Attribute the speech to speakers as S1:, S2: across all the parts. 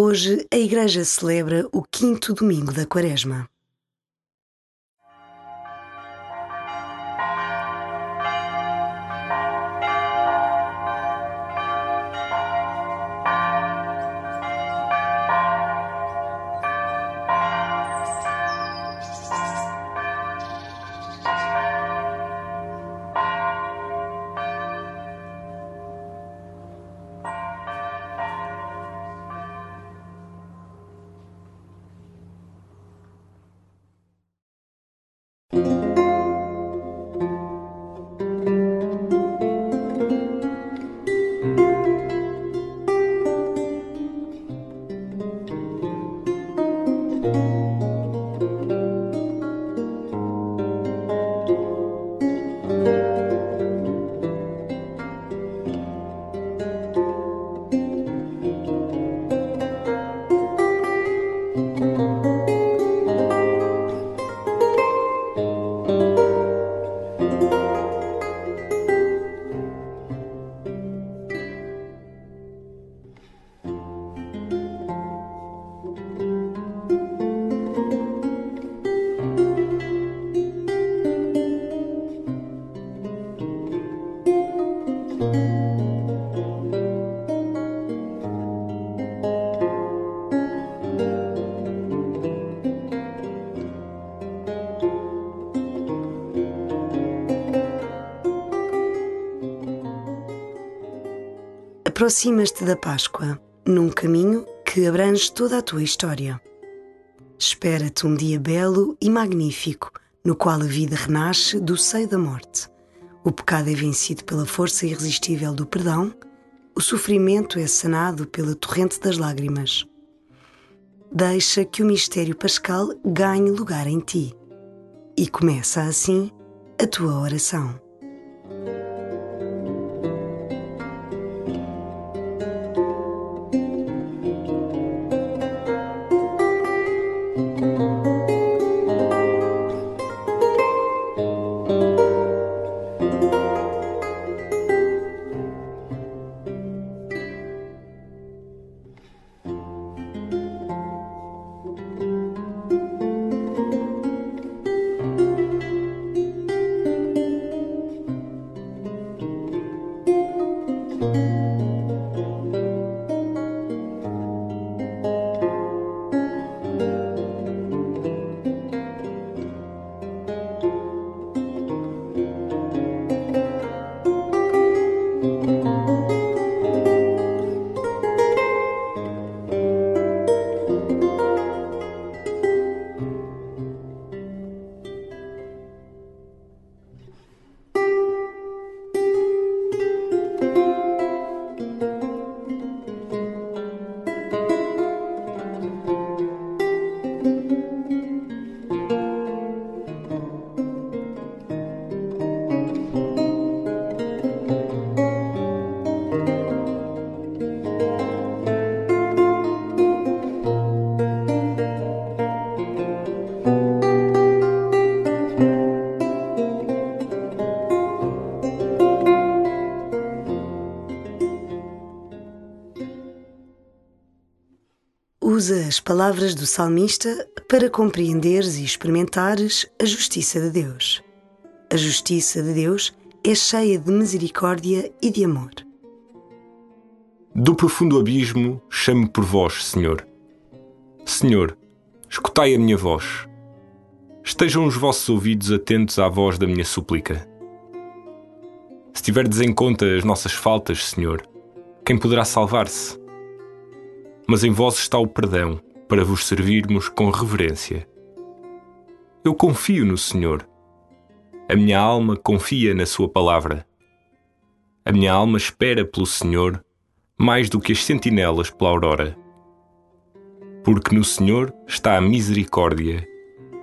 S1: Hoje a Igreja celebra o quinto domingo da Quaresma. Aproximas-te da Páscoa, num caminho que abrange toda a tua história. Espera-te um dia belo e magnífico, no qual a vida renasce do seio da morte. O pecado é vencido pela força irresistível do perdão, o sofrimento é sanado pela torrente das lágrimas. Deixa que o mistério pascal ganhe lugar em ti. E começa assim a tua oração. As palavras do salmista para compreenderes e experimentares a justiça de Deus. A justiça de Deus é cheia de misericórdia e de amor.
S2: Do profundo abismo chamo por vós, Senhor. Senhor, escutai a minha voz. Estejam os vossos ouvidos atentos à voz da minha súplica. Se tiverdes em conta as nossas faltas, Senhor, quem poderá salvar-se? Mas em vós está o perdão, para vos servirmos com reverência. Eu confio no Senhor. A minha alma confia na Sua palavra. A minha alma espera pelo Senhor mais do que as sentinelas pela aurora. Porque no Senhor está a misericórdia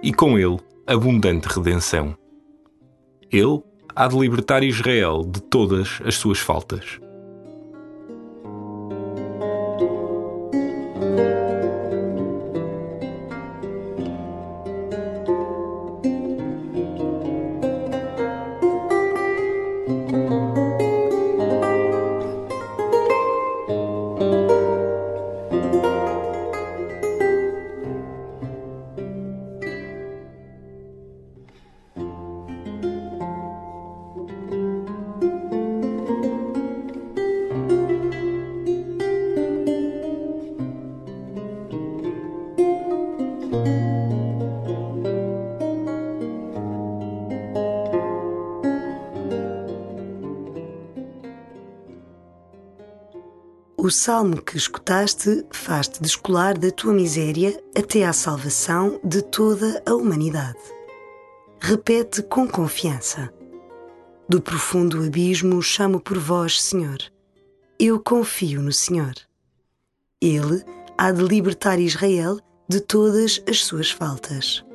S2: e com Ele abundante redenção. Ele há de libertar Israel de todas as suas faltas.
S1: O salmo que escutaste faz-te descolar da tua miséria até à salvação de toda a humanidade. Repete com confiança. Do profundo abismo chamo por vós, Senhor. Eu confio no Senhor. Ele há de libertar Israel de todas as suas faltas.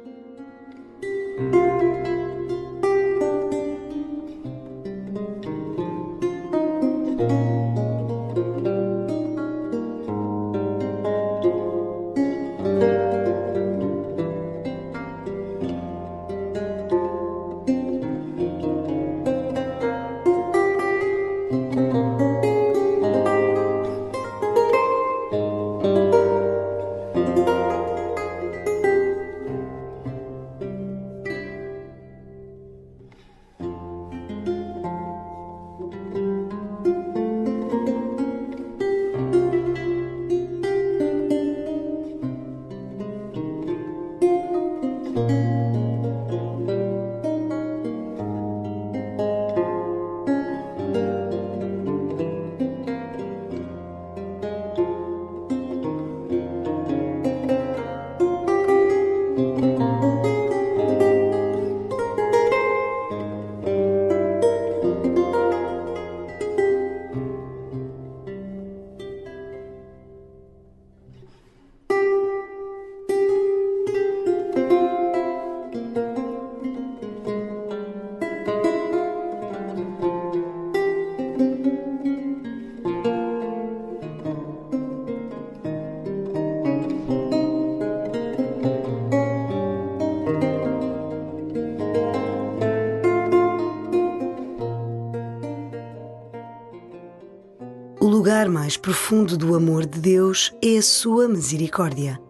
S1: Mais profundo do amor de Deus é a sua misericórdia.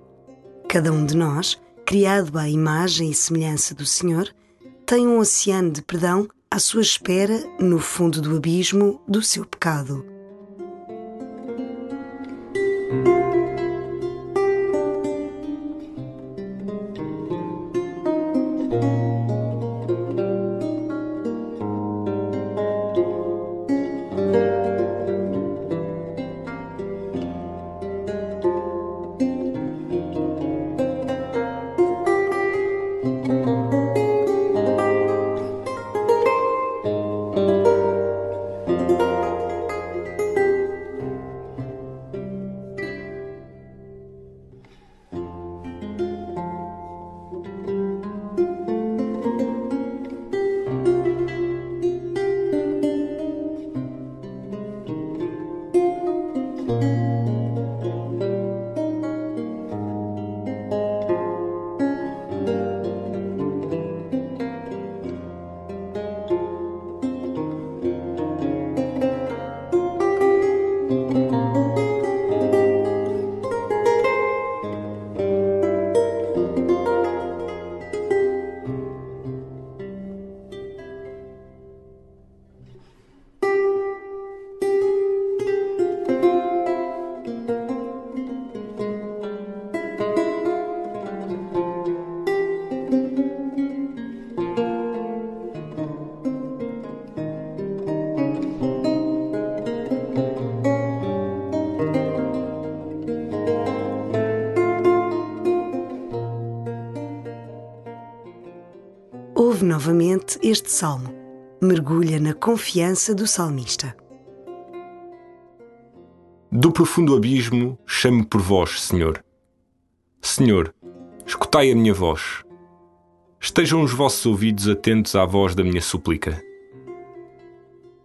S1: Cada um de nós, criado à imagem e semelhança do Senhor, tem um oceano de perdão à sua espera no fundo do abismo do seu pecado. Novamente este salmo. Mergulha na confiança do salmista.
S2: Do profundo abismo chamo por vós, Senhor. Senhor, escutai a minha voz. Estejam os vossos ouvidos atentos à voz da minha súplica.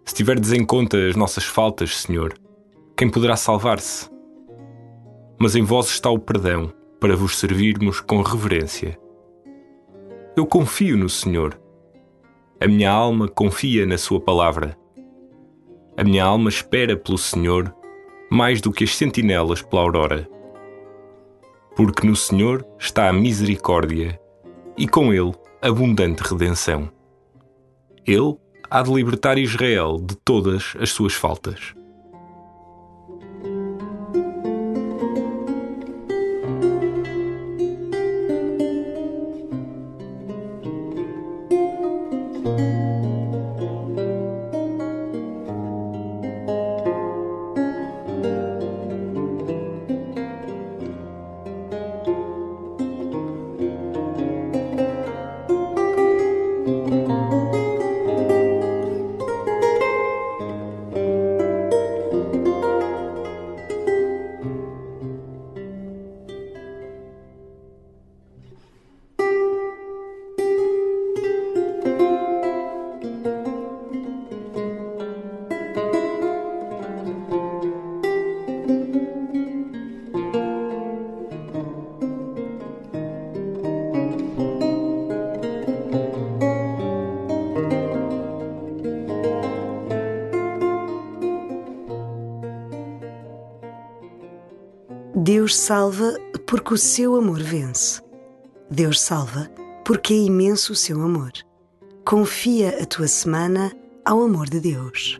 S2: Se tiverdes em conta as nossas faltas, Senhor, quem poderá salvar-se? Mas em vós está o perdão, para vos servirmos com reverência. Eu confio no Senhor. A minha alma confia na Sua palavra. A minha alma espera pelo Senhor mais do que as sentinelas pela aurora. Porque no Senhor está a misericórdia e com Ele abundante redenção. Ele há de libertar Israel de todas as suas faltas.
S1: Deus salva porque o seu amor vence. Deus salva porque é imenso o seu amor. Confia a tua semana ao amor de Deus.